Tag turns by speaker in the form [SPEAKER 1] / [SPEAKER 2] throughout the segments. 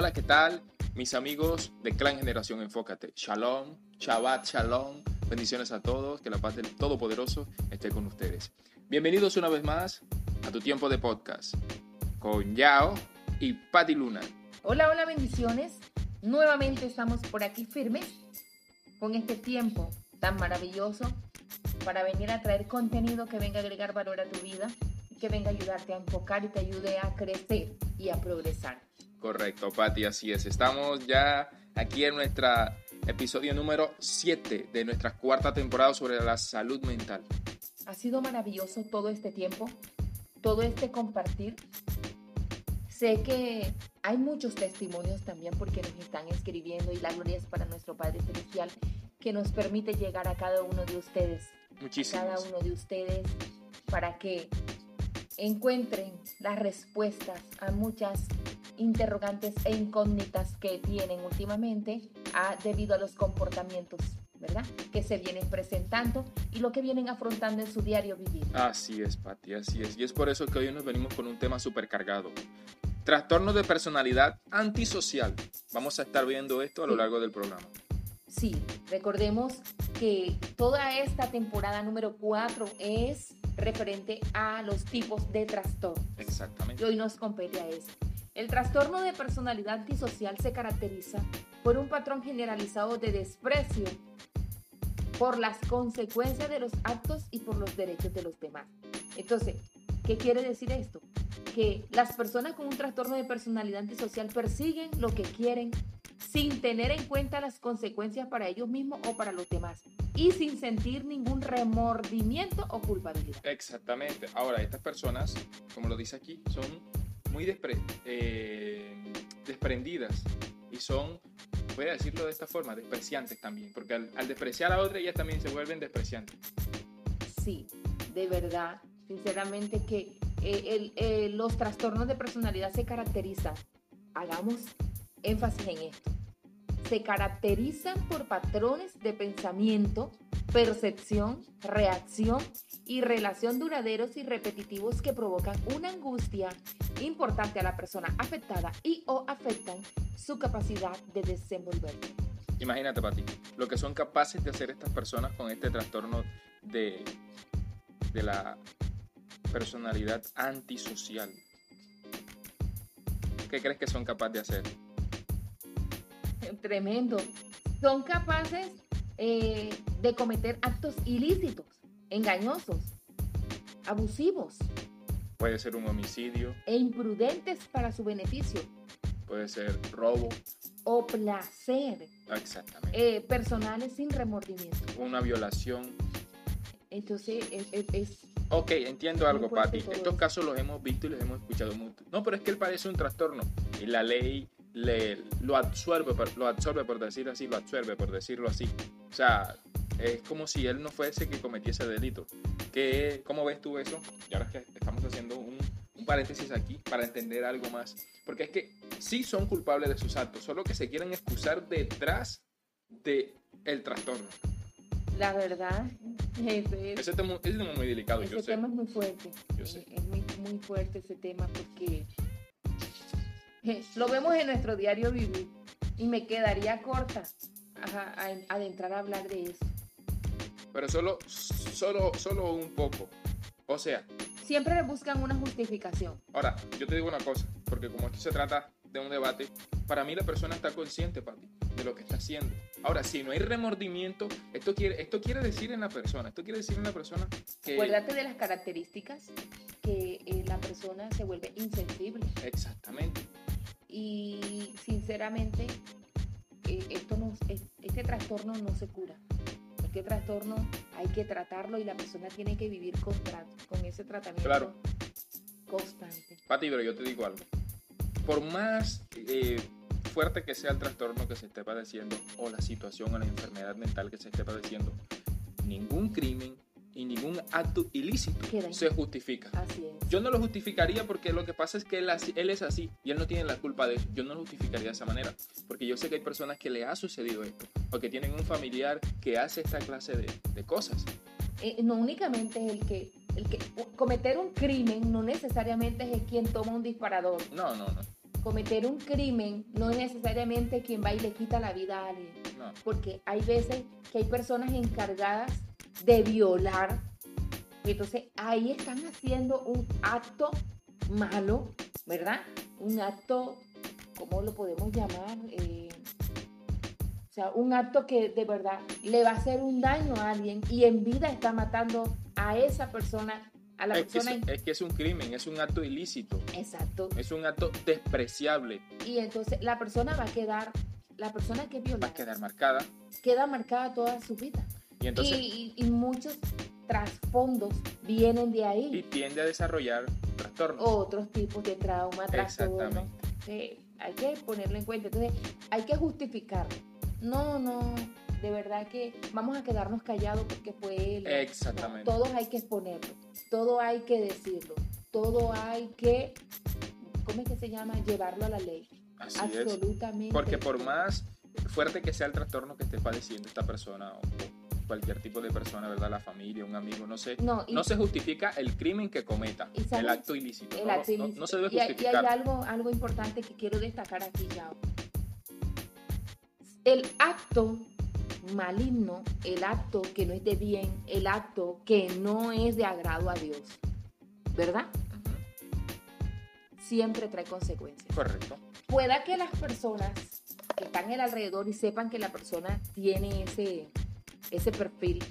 [SPEAKER 1] Hola, ¿qué tal? Mis amigos de Clan Generación Enfócate. Shalom, Shabbat, Shalom. Bendiciones a todos. Que la paz del Todopoderoso esté con ustedes. Bienvenidos una vez más a tu tiempo de podcast con Yao y Patti Luna.
[SPEAKER 2] Hola, hola, bendiciones. Nuevamente estamos por aquí firmes con este tiempo tan maravilloso para venir a traer contenido que venga a agregar valor a tu vida que venga a ayudarte a enfocar y te ayude a crecer y a progresar.
[SPEAKER 1] Correcto, Patti, así es. Estamos ya aquí en nuestro episodio número 7 de nuestra cuarta temporada sobre la salud mental.
[SPEAKER 2] Ha sido maravilloso todo este tiempo, todo este compartir. Sé que hay muchos testimonios también porque nos están escribiendo y la gloria es para nuestro Padre Celestial que nos permite llegar a cada uno de ustedes.
[SPEAKER 1] Muchísimas.
[SPEAKER 2] Cada uno de ustedes para que encuentren las respuestas a muchas interrogantes e incógnitas que tienen últimamente a, debido a los comportamientos, ¿verdad? Que se vienen presentando y lo que vienen afrontando en su diario vivir.
[SPEAKER 1] Así es, Patti, así es. Y es por eso que hoy nos venimos con un tema súper cargado. Trastorno de personalidad antisocial. Vamos a estar viendo esto a lo
[SPEAKER 2] Sí.
[SPEAKER 1] largo del programa.
[SPEAKER 2] Sí, recordemos que toda esta temporada número 4 es referente a los tipos de trastorno. Y
[SPEAKER 1] Exactamente.
[SPEAKER 2] hoy nos compete a eso. El trastorno de personalidad antisocial se caracteriza por un patrón generalizado de desprecio por las consecuencias de los actos y por los derechos de los demás. Entonces, ¿qué quiere decir esto? Que las personas con un trastorno de personalidad antisocial persiguen lo que quieren sin tener en cuenta las consecuencias para ellos mismos o para los demás y sin sentir ningún remordimiento o culpabilidad.
[SPEAKER 1] Exactamente. Ahora, estas personas, como lo dice aquí, son muy despre- eh, desprendidas y son, voy a decirlo de esta forma, despreciantes también, porque al, despreciar a otra, ellas también se vuelven despreciantes.
[SPEAKER 2] Sí, de verdad, sinceramente que eh, el- eh, los trastornos de personalidad se caracterizan, hagamos énfasis en esto, se caracterizan por patrones de pensamiento, percepción, reacción y relación duraderos y repetitivos que provocan una angustia importante a la persona afectada y o afectan su capacidad de desenvolverse.
[SPEAKER 1] Imagínate, Pati, lo que son capaces de hacer estas personas con este trastorno de, de la personalidad antisocial. ¿Qué crees que son capaces de hacer?
[SPEAKER 2] Tremendo. Son capaces eh, de cometer actos ilícitos, engañosos, abusivos
[SPEAKER 1] Puede ser un homicidio,
[SPEAKER 2] e imprudentes para su beneficio
[SPEAKER 1] puede ser robo,
[SPEAKER 2] o placer,
[SPEAKER 1] exactamente.
[SPEAKER 2] eh, personales sin remordimiento.
[SPEAKER 1] Una violación.
[SPEAKER 2] Entonces, es, es- es-
[SPEAKER 1] Ok, entiendo algo, Pati. Estos casos los hemos visto y los hemos escuchado mucho. No, pero es que él padece un trastorno y la ley le, lo, absorbe, lo absorbe, por decirlo así, lo absorbe, por decirlo así. O sea, es como si él no fuese que cometiese delito. ¿Qué, ¿Cómo ves tú eso? Y ahora es que estamos haciendo un, un paréntesis aquí para entender algo más. Porque es que sí son culpables de sus actos, solo que se quieren excusar detrás de el trastorno.
[SPEAKER 2] la verdad, ese,
[SPEAKER 1] Ese tema, ese tema es muy delicado,
[SPEAKER 2] ese
[SPEAKER 1] yo sé.
[SPEAKER 2] tema es muy fuerte.
[SPEAKER 1] Yo sé.
[SPEAKER 2] Eh, Es muy, muy fuerte ese tema porque eh, lo vemos en nuestro diario vivir y me quedaría corta a, a- adentrar a hablar de eso.
[SPEAKER 1] pero solo, solo, solo un poco. O sea,
[SPEAKER 2] Siempre le buscan una justificación.
[SPEAKER 1] ahora, yo te digo una cosa, porque como esto se trata de un debate, para mí la persona está consciente, Pati, de lo que está haciendo. Ahora, si no hay remordimiento, esto quiere, esto quiere decir en la persona, esto quiere decir en la persona que...
[SPEAKER 2] Acuérdate de las características que eh, la persona se vuelve insensible
[SPEAKER 1] Exactamente.
[SPEAKER 2] y sinceramente esto no, es- este trastorno no se cura. Este trastorno hay que tratarlo y la persona tiene que vivir con, con ese tratamiento
[SPEAKER 1] Claro.
[SPEAKER 2] constante.
[SPEAKER 1] Pati, pero yo te digo algo. Por más eh, fuerte que sea el trastorno que se esté padeciendo, o la situación o la enfermedad mental que se esté padeciendo, ningún crimen y ningún acto ilícito
[SPEAKER 2] Queda
[SPEAKER 1] se justifica.
[SPEAKER 2] Así es.
[SPEAKER 1] Yo no lo justificaría porque lo que pasa es que él, él es así y él no tiene la culpa de eso. Yo no lo justificaría de esa manera porque yo sé que hay personas que le ha sucedido esto o que tienen un familiar que hace esta clase de, de cosas.
[SPEAKER 2] Eh, no únicamente es el que, el que cometer un crimen no necesariamente es el quien toma un disparador.
[SPEAKER 1] No, no, no.
[SPEAKER 2] cometer un crimen no es necesariamente quien va y le quita la vida a alguien.
[SPEAKER 1] No.
[SPEAKER 2] Porque hay veces que hay personas encargadas de violar. Entonces ahí están haciendo un acto malo, ¿verdad? Un acto, ¿cómo lo podemos llamar? Eh, o sea, un acto que de verdad le va a hacer un daño a alguien y en vida está matando a esa persona, a la
[SPEAKER 1] Es que, es,
[SPEAKER 2] persona.
[SPEAKER 1] es que es un crimen, es un acto ilícito,
[SPEAKER 2] Exacto.
[SPEAKER 1] es un acto despreciable.
[SPEAKER 2] Y entonces la persona va a quedar, la persona que viola,
[SPEAKER 1] Va a quedar marcada.
[SPEAKER 2] queda marcada toda su vida.
[SPEAKER 1] Y entonces
[SPEAKER 2] y, y- y muchos trasfondos vienen de
[SPEAKER 1] y
[SPEAKER 2] ahí.
[SPEAKER 1] tiende a desarrollar trastornos.
[SPEAKER 2] Otros tipos de trauma, trastorno.
[SPEAKER 1] Exactamente.
[SPEAKER 2] Sí, hay que ponerlo en cuenta. Entonces, hay que justificarlo. No, no, de verdad que vamos a quedarnos callados porque fue él.
[SPEAKER 1] Exactamente.
[SPEAKER 2] No, todos hay que exponerlo, todo hay que decirlo, todo hay que, ¿cómo es que se llama? Llevarlo a la ley.
[SPEAKER 1] Así es.
[SPEAKER 2] Absolutamente.
[SPEAKER 1] Porque por más fuerte que sea el trastorno que esté padeciendo esta persona o cualquier tipo de persona, ¿verdad? La familia, un amigo, no sé.
[SPEAKER 2] No, y-
[SPEAKER 1] No se justifica el crimen que cometa, el acto ilícito.
[SPEAKER 2] el
[SPEAKER 1] no,
[SPEAKER 2] acto
[SPEAKER 1] no- no
[SPEAKER 2] ilícito.
[SPEAKER 1] se debe
[SPEAKER 2] Y hay- Y hay,
[SPEAKER 1] justificar.
[SPEAKER 2] algo, algo importante que quiero destacar aquí, Yao. El acto maligno, el acto que no es de bien, el acto que no es de agrado a Dios, ¿verdad? Siempre trae consecuencias.
[SPEAKER 1] Correcto.
[SPEAKER 2] Pueda que las personas que están en el alrededor y sepan que la persona tiene ese, ese perfil,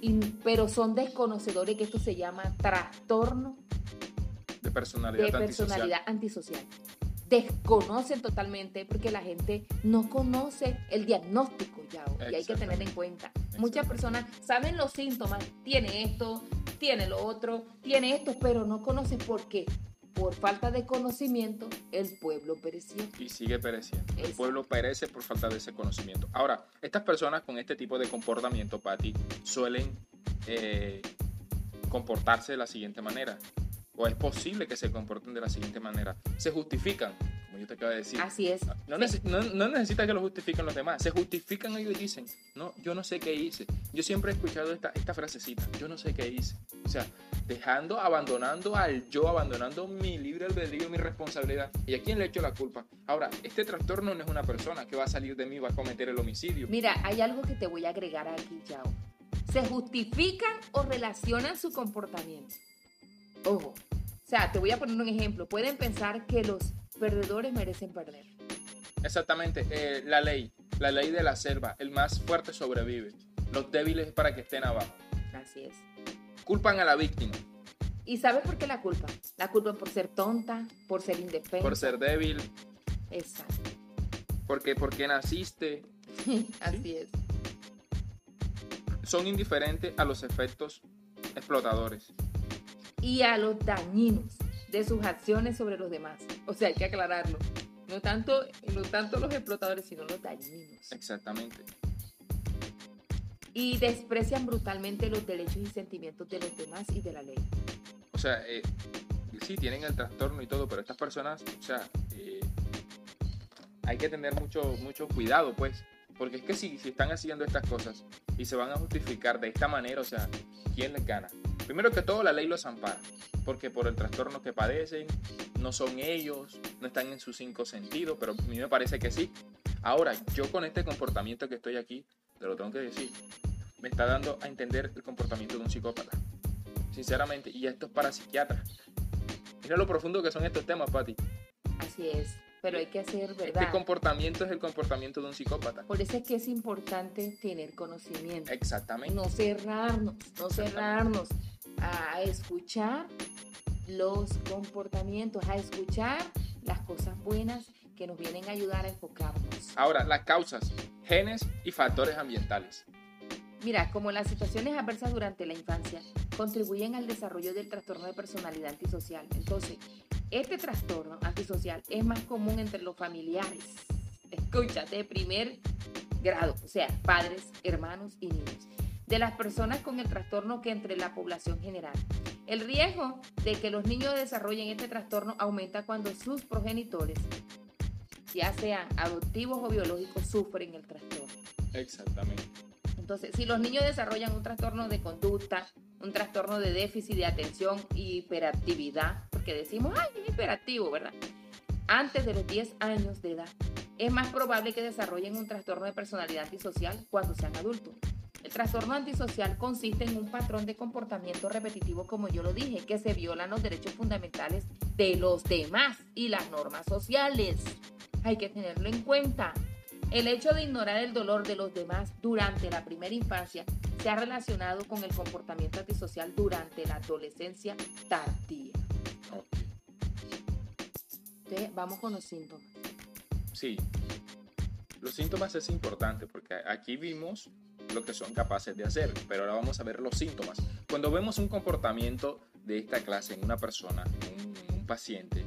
[SPEAKER 2] y- pero son desconocedores que esto se llama trastorno
[SPEAKER 1] De personalidad
[SPEAKER 2] de
[SPEAKER 1] antisocial.
[SPEAKER 2] personalidad antisocial. Desconocen totalmente porque la gente no conoce el diagnóstico ya y hay que tener en cuenta. Muchas personas saben los síntomas, tiene esto, tiene lo otro, tiene esto, pero no conocen por qué. Por falta de conocimiento, el pueblo pereció.
[SPEAKER 1] y sigue pereciendo. El
[SPEAKER 2] Exacto.
[SPEAKER 1] pueblo perece por falta de ese conocimiento. Ahora, estas personas con este tipo de comportamiento, Patti, suelen eh, comportarse de la siguiente manera. O es posible que se comporten de la siguiente manera. Se justifican, como yo te acabo de decir.
[SPEAKER 2] Así es.
[SPEAKER 1] No,
[SPEAKER 2] Sí.
[SPEAKER 1] no, no necesita que lo justifiquen los demás. Se justifican ellos y dicen, no, yo no sé qué hice. Yo siempre he escuchado esta, esta frasecita, yo no sé qué hice. O sea, dejando, abandonando al yo, abandonando mi libre albedrío, mi responsabilidad. ¿Y a quién le echo la culpa? Ahora, este trastorno no es una persona que va a salir de mí y va a cometer el homicidio.
[SPEAKER 2] Mira, hay algo que te voy a agregar aquí, Yao. Se justifican o relacionan su comportamiento. Ojo. O sea, te voy a poner un ejemplo. Pueden pensar que los perdedores merecen perder.
[SPEAKER 1] Exactamente, eh, la ley, la ley de la selva, el más fuerte sobrevive. Los débiles para que estén abajo.
[SPEAKER 2] Así es.
[SPEAKER 1] Culpan a la víctima
[SPEAKER 2] ¿Y sabes por qué la culpa? La culpa por ser tonta, por ser indefensa.
[SPEAKER 1] por ser débil,
[SPEAKER 2] Exacto.
[SPEAKER 1] porque porque naciste,
[SPEAKER 2] Así es.
[SPEAKER 1] son indiferentes a los efectos explotadores.
[SPEAKER 2] Y a los dañinos de sus acciones sobre los demás. O sea, hay que aclararlo. No tanto, no tanto los explotadores, sino los dañinos.
[SPEAKER 1] Exactamente.
[SPEAKER 2] Y desprecian brutalmente los derechos y sentimientos de los demás y de la ley.
[SPEAKER 1] O sea, eh, sí, tienen el trastorno y todo, pero estas personas, o sea, eh, hay que tener mucho, mucho cuidado, pues. Porque es que si, si están haciendo estas cosas y se van a justificar de esta manera, o sea, ¿quién les gana? Primero que todo, la ley los ampara, porque por el trastorno que padecen, no son ellos, no están en sus cinco sentidos, pero a mí me parece que sí. Ahora, yo con este comportamiento que estoy aquí, te lo tengo que decir, me está dando a entender el comportamiento de un psicópata. Sinceramente, y esto es para psiquiatras. Mira lo profundo que son estos temas, Pati.
[SPEAKER 2] Así es. Pero hay que hacer
[SPEAKER 1] Este
[SPEAKER 2] verdad.
[SPEAKER 1] comportamiento es el comportamiento de un psicópata.
[SPEAKER 2] Por eso es que es importante tener conocimiento.
[SPEAKER 1] Exactamente.
[SPEAKER 2] No cerrarnos, no cerrarnos a escuchar los comportamientos, a escuchar las cosas buenas que nos vienen a ayudar a enfocarnos.
[SPEAKER 1] Ahora, las causas, genes y factores ambientales.
[SPEAKER 2] Mira, como las situaciones adversas durante la infancia contribuyen al desarrollo del trastorno de personalidad antisocial. Entonces, este trastorno antisocial es más común entre los familiares. Escucha, de primer grado, o sea, padres, hermanos y niños. De las personas con el trastorno que entre la población general. El riesgo de que los niños desarrollen este trastorno aumenta cuando sus progenitores, ya sean adoptivos o biológicos, sufren el trastorno.
[SPEAKER 1] Exactamente.
[SPEAKER 2] Entonces, si los niños desarrollan un trastorno de conducta, un trastorno de déficit de atención y hiperactividad, porque decimos, ay, es hiperactivo, ¿verdad? antes de los 10 años de edad, es más probable que desarrollen un trastorno de personalidad antisocial cuando sean adultos. El trastorno antisocial consiste en un patrón de comportamiento repetitivo, como yo lo dije, que se violan los derechos fundamentales de los demás y las normas sociales. Hay que tenerlo en cuenta. El hecho de ignorar el dolor de los demás durante la primera infancia se ha relacionado con el comportamiento antisocial durante la adolescencia tardía. Entonces, vamos con los síntomas.
[SPEAKER 1] Sí. Los síntomas es importante porque aquí vimos lo que son capaces de hacer, pero ahora vamos a ver los síntomas. Cuando vemos un comportamiento de esta clase en una persona, en un paciente,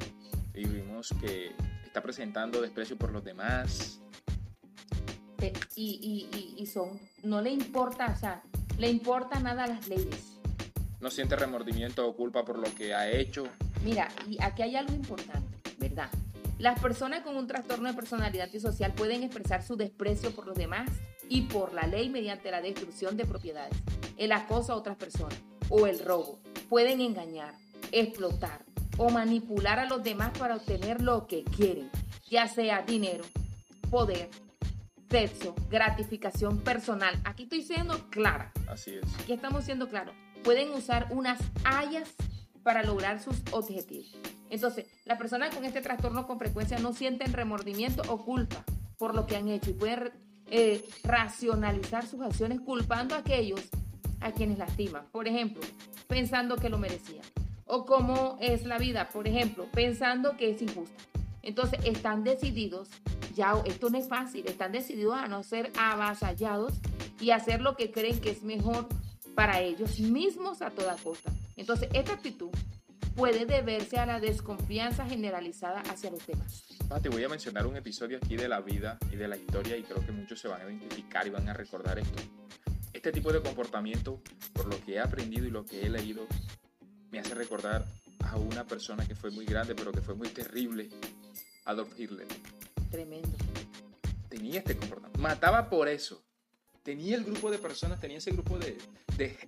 [SPEAKER 1] y vimos que está presentando desprecio por los demás.
[SPEAKER 2] Y, y, y, son, no le importa, o sea, le importa nada las leyes.
[SPEAKER 1] No siente remordimiento o culpa por lo que ha hecho.
[SPEAKER 2] Mira, y aquí hay algo importante, ¿verdad? Las personas con un trastorno de personalidad antisocial pueden expresar su desprecio por los demás y por la ley mediante la destrucción de propiedades, el acoso a otras personas o el robo. Pueden engañar, explotar o manipular a los demás para obtener lo que quieren, ya sea dinero, poder, sexo, gratificación personal. Aquí estoy siendo clara.
[SPEAKER 1] Así es.
[SPEAKER 2] Aquí estamos siendo claros. Pueden usar unas hayas para lograr sus objetivos. Entonces, las personas con este trastorno con frecuencia no sienten remordimiento o culpa por lo que han hecho y pueden eh, racionalizar sus acciones culpando a aquellos a quienes lastiman. Por ejemplo, pensando que lo merecían. O cómo es la vida, por ejemplo, pensando que es injusta. Entonces están decididos, ya esto no es fácil, están decididos a no ser avasallados y hacer lo que creen que es mejor para ellos mismos a toda costa. Entonces esta actitud puede deberse a la desconfianza generalizada hacia los demás.
[SPEAKER 1] Ah, te voy a mencionar un episodio aquí de la vida y de la historia y creo que muchos se van a identificar y van a recordar esto. Este tipo de comportamiento, por lo que he aprendido y lo que he leído, me hace recordar a una persona que fue muy grande pero que fue muy terrible, Adolf Hitler.
[SPEAKER 2] Tremendo.
[SPEAKER 1] Tenía este comportamiento. Mataba por eso. Tenía el grupo de personas, tenía ese grupo de,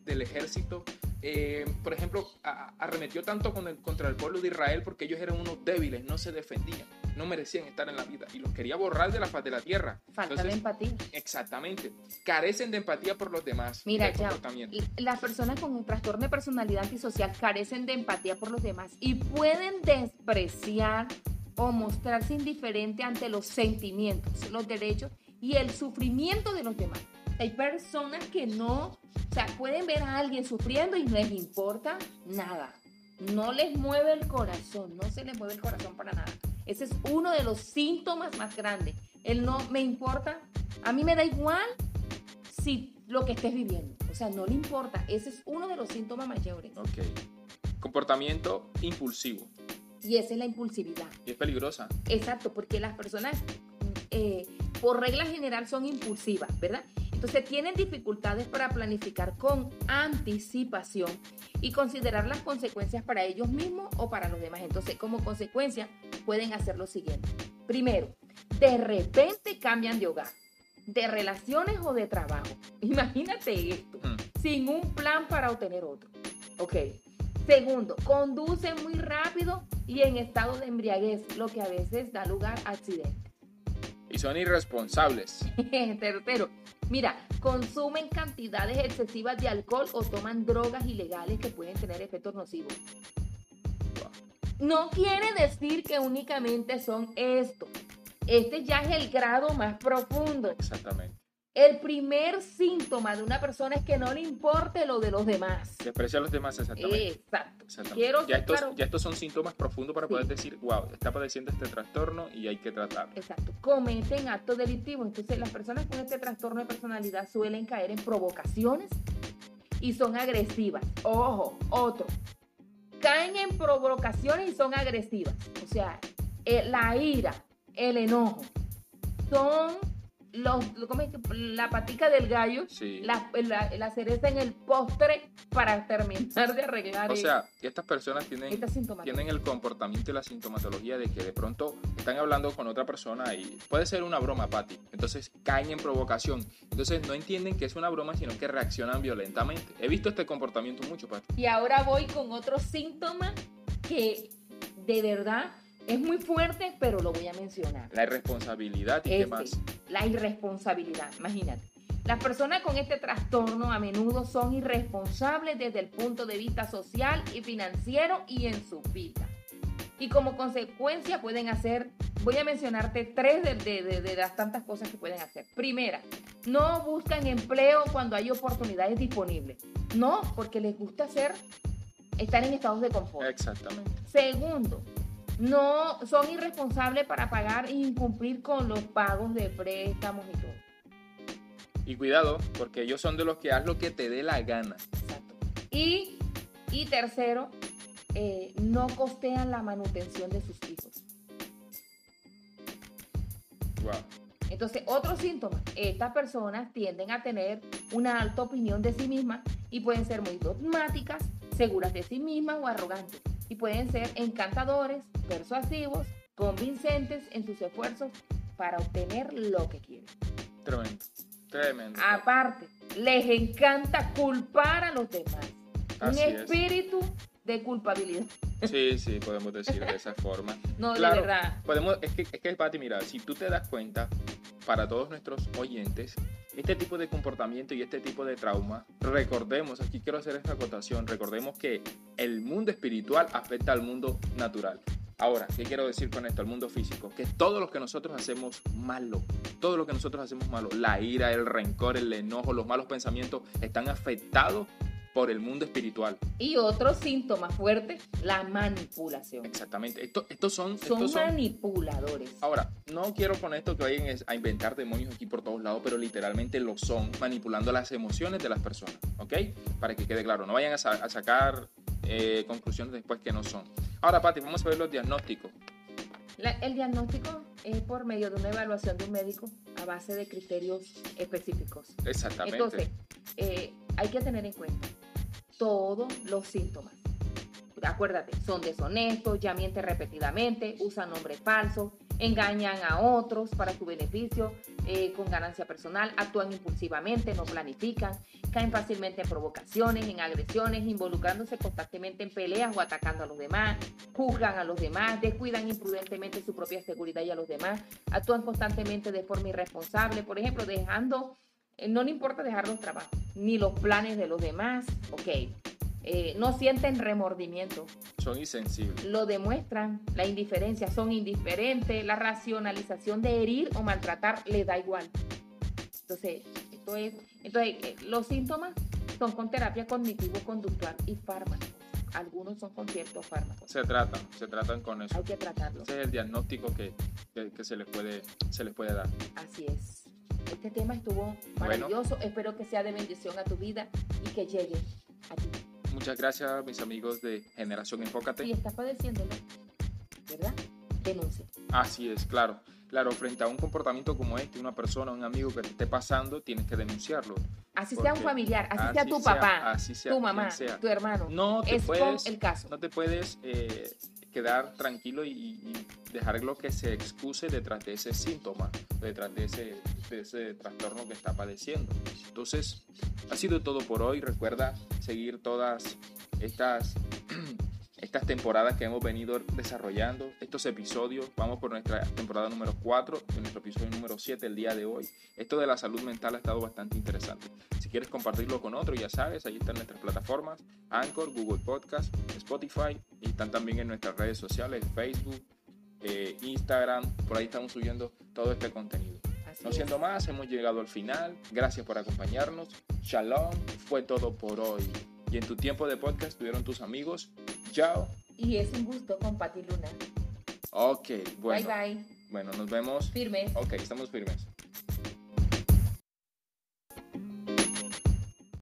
[SPEAKER 1] del ejército eh, por ejemplo, arremetió tanto contra el pueblo de Israel porque ellos eran unos débiles, no se defendían, no merecían estar en la vida y los quería borrar de la faz de la tierra.
[SPEAKER 2] Falta de empatía.
[SPEAKER 1] Exactamente. Carecen de empatía por los demás.
[SPEAKER 2] Mira, ya, las personas con un trastorno de personalidad antisocial carecen de empatía por los demás y pueden despreciar o mostrarse indiferente ante los sentimientos, los derechos y el sufrimiento de los demás. Hay personas que no o sea, pueden ver a alguien sufriendo y no les importa nada. No les mueve el corazón, no se les mueve el corazón para nada. Ese es uno de los síntomas más grandes. El no me importa, a mí me da igual si lo que estés viviendo. O sea, no le importa. Ese es uno de los síntomas mayores.
[SPEAKER 1] Ok. Comportamiento impulsivo.
[SPEAKER 2] Y esa es la impulsividad.
[SPEAKER 1] Y es peligrosa.
[SPEAKER 2] Exacto, porque las personas, eh, por regla general, son impulsivas, ¿verdad? Entonces tienen dificultades para planificar con anticipación y considerar las consecuencias para ellos mismos o para los demás. Entonces, como consecuencia, pueden hacer lo siguiente. Primero, de repente cambian de hogar, de relaciones o de trabajo. Imagínate esto, mm. sin un plan para obtener otro. Ok. Segundo, conducen muy rápido y en estado de embriaguez, lo que a veces da lugar a accidentes.
[SPEAKER 1] Y son irresponsables.
[SPEAKER 2] Tercero, Mira, consumen cantidades excesivas de alcohol o toman drogas ilegales que pueden tener efectos nocivos. No quiere decir que únicamente son esto. Este ya es el grado más profundo.
[SPEAKER 1] Exactamente.
[SPEAKER 2] El primer síntoma de una persona es que no le importe lo de los demás.
[SPEAKER 1] Desprecia a los demás, exactamente.
[SPEAKER 2] Exacto.
[SPEAKER 1] Quiero ya, estos, ya estos son síntomas profundos para poder decir, wow, está padeciendo este trastorno y hay que tratarlo.
[SPEAKER 2] Exacto. Cometen actos delictivos. Entonces, las personas con este trastorno de personalidad suelen caer en provocaciones y son agresivas. Ojo, otro. Caen en provocaciones y son agresivas. O sea, eh, la ira, el enojo, son los, la patica del gallo, la, la, cereza en el postre para terminar de arreglar.
[SPEAKER 1] O sea, que estas personas tienen, tienen el comportamiento y la sintomatología de que de pronto están hablando con otra persona y puede ser una broma, Patti. Entonces caen en provocación. Entonces no entienden que es una broma, sino que reaccionan violentamente. He visto este comportamiento mucho, Patti.
[SPEAKER 2] Y ahora voy con otro síntoma que de verdad Es muy fuerte, pero lo voy a mencionar.
[SPEAKER 1] La irresponsabilidad y qué
[SPEAKER 2] Este,
[SPEAKER 1] más.
[SPEAKER 2] La irresponsabilidad, imagínate. Las personas con este trastorno a menudo son irresponsables desde el punto de vista social y financiero y en su vida. Y como consecuencia pueden hacer, voy a mencionarte tres de, de- de- de las tantas cosas que pueden hacer. Primera, no buscan empleo cuando hay oportunidades disponibles. No, porque les gusta hacer, estar en estados de confort.
[SPEAKER 1] Exactamente.
[SPEAKER 2] Segundo, no son irresponsables para pagar e incumplir con los pagos de préstamos y todo.
[SPEAKER 1] Y cuidado, porque ellos son de los que haz lo que te dé la gana.
[SPEAKER 2] Exacto. Y, y tercero, eh, no costean la manutención de sus hijos.
[SPEAKER 1] Wow.
[SPEAKER 2] Entonces, otros síntomas, estas personas tienden a tener una alta opinión de sí mismas y pueden ser muy dogmáticas, seguras de sí mismas o arrogantes. Y pueden ser encantadores, persuasivos, convincentes en sus esfuerzos para obtener lo que quieren.
[SPEAKER 1] Tremendo. Tremendo.
[SPEAKER 2] Aparte, les encanta culpar a los demás.
[SPEAKER 1] Así
[SPEAKER 2] Un
[SPEAKER 1] es.
[SPEAKER 2] espíritu de culpabilidad.
[SPEAKER 1] Sí, sí, podemos decir de esa forma.
[SPEAKER 2] No,
[SPEAKER 1] Claro.
[SPEAKER 2] de verdad.
[SPEAKER 1] Podemos, es que, es que, Pati, mira, si tú te das cuenta, para todos nuestros oyentes, este tipo de comportamiento y este tipo de trauma, recordemos, aquí quiero hacer esta acotación, recordemos que el mundo espiritual afecta al mundo natural. Ahora, ¿qué quiero decir con esto? Al mundo físico, que todo lo que nosotros hacemos malo, todo lo que nosotros hacemos malo, la ira, el rencor, el enojo, los malos pensamientos, están afectados por el mundo espiritual.
[SPEAKER 2] Y otro síntoma fuerte, la manipulación.
[SPEAKER 1] Exactamente. Esto- estos son,
[SPEAKER 2] Son
[SPEAKER 1] estos son
[SPEAKER 2] manipuladores.
[SPEAKER 1] Ahora, no quiero con esto que vayan a inventar demonios aquí por todos lados, pero literalmente lo son, manipulando las emociones de las personas, ¿ok? Para que quede claro, no vayan a, sa- a sacar eh, conclusiones después que no son. Ahora, Pati, vamos a ver los diagnósticos.
[SPEAKER 2] La- el diagnóstico es por medio de una evaluación de un médico a base de criterios específicos.
[SPEAKER 1] Exactamente.
[SPEAKER 2] Entonces, eh, hay que tener en cuenta todos los síntomas. Acuérdate, son deshonestos, ya mienten repetidamente, usan nombres falsos, engañan a otros para su beneficio, eh, con ganancia personal, actúan impulsivamente, no planifican, caen fácilmente en provocaciones, en agresiones, involucrándose constantemente en peleas o atacando a los demás, juzgan a los demás, descuidan imprudentemente su propia seguridad y a los demás, actúan constantemente de forma irresponsable, por ejemplo, dejando no le importa dejar los trabajos, ni los planes de los demás, ok. Eh, no sienten remordimiento,
[SPEAKER 1] Son insensibles.
[SPEAKER 2] lo demuestran, la indiferencia, son indiferentes, la racionalización de herir o maltratar les da igual. Entonces, esto es, entonces eh, los síntomas son con terapia cognitivo-conductual y fármacos. Algunos son con ciertos fármacos.
[SPEAKER 1] Se tratan, se tratan con eso.
[SPEAKER 2] Hay que tratarlos.
[SPEAKER 1] Ese es el diagnóstico que, que- que se, les puede, se les puede dar.
[SPEAKER 2] Así es. Este tema estuvo maravilloso. Espero que sea de bendición a tu vida y que llegue a ti.
[SPEAKER 1] Muchas gracias, mis amigos de Generación Enfócate.
[SPEAKER 2] Si estás padeciéndolo, ¿verdad? Denuncia.
[SPEAKER 1] Así es, claro. Claro, frente a un comportamiento como este, una persona, un amigo que te esté pasando, tienes que denunciarlo.
[SPEAKER 2] Así sea un familiar, así, sea
[SPEAKER 1] así
[SPEAKER 2] tu
[SPEAKER 1] sea-
[SPEAKER 2] papá,
[SPEAKER 1] así sea
[SPEAKER 2] tu mamá,
[SPEAKER 1] sea.
[SPEAKER 2] tu hermano.
[SPEAKER 1] No te
[SPEAKER 2] es
[SPEAKER 1] puedes,
[SPEAKER 2] el caso.
[SPEAKER 1] no te puedes eh, quedar tranquilo y, y dejarlo que se excuse detrás de ese síntoma, detrás de ese, de ese trastorno que está padeciendo. Entonces, ha sido todo por hoy. Recuerda seguir todas estas, estas temporadas que hemos venido desarrollando, estos episodios. Vamos por nuestra temporada número 4 y nuestro episodio número 7 el día de hoy. Esto de la salud mental ha estado bastante interesante. Si quieres compartirlo con otro, ya sabes, ahí están nuestras plataformas, Anchor, Google Podcast, Spotify, y están también en nuestras redes sociales, Facebook, eh, Instagram, por ahí estamos subiendo todo este contenido.
[SPEAKER 2] Así
[SPEAKER 1] No
[SPEAKER 2] es.
[SPEAKER 1] siendo más, hemos llegado al final. Gracias por acompañarnos. Shalom, fue todo por hoy. Y en tu tiempo de podcast estuvieron tus amigos. Chao.
[SPEAKER 2] Y es un gusto con Pati Luna.
[SPEAKER 1] Ok, bueno.
[SPEAKER 2] Bye bye.
[SPEAKER 1] Bueno, nos vemos.
[SPEAKER 2] Firmes.
[SPEAKER 1] Ok, estamos firmes.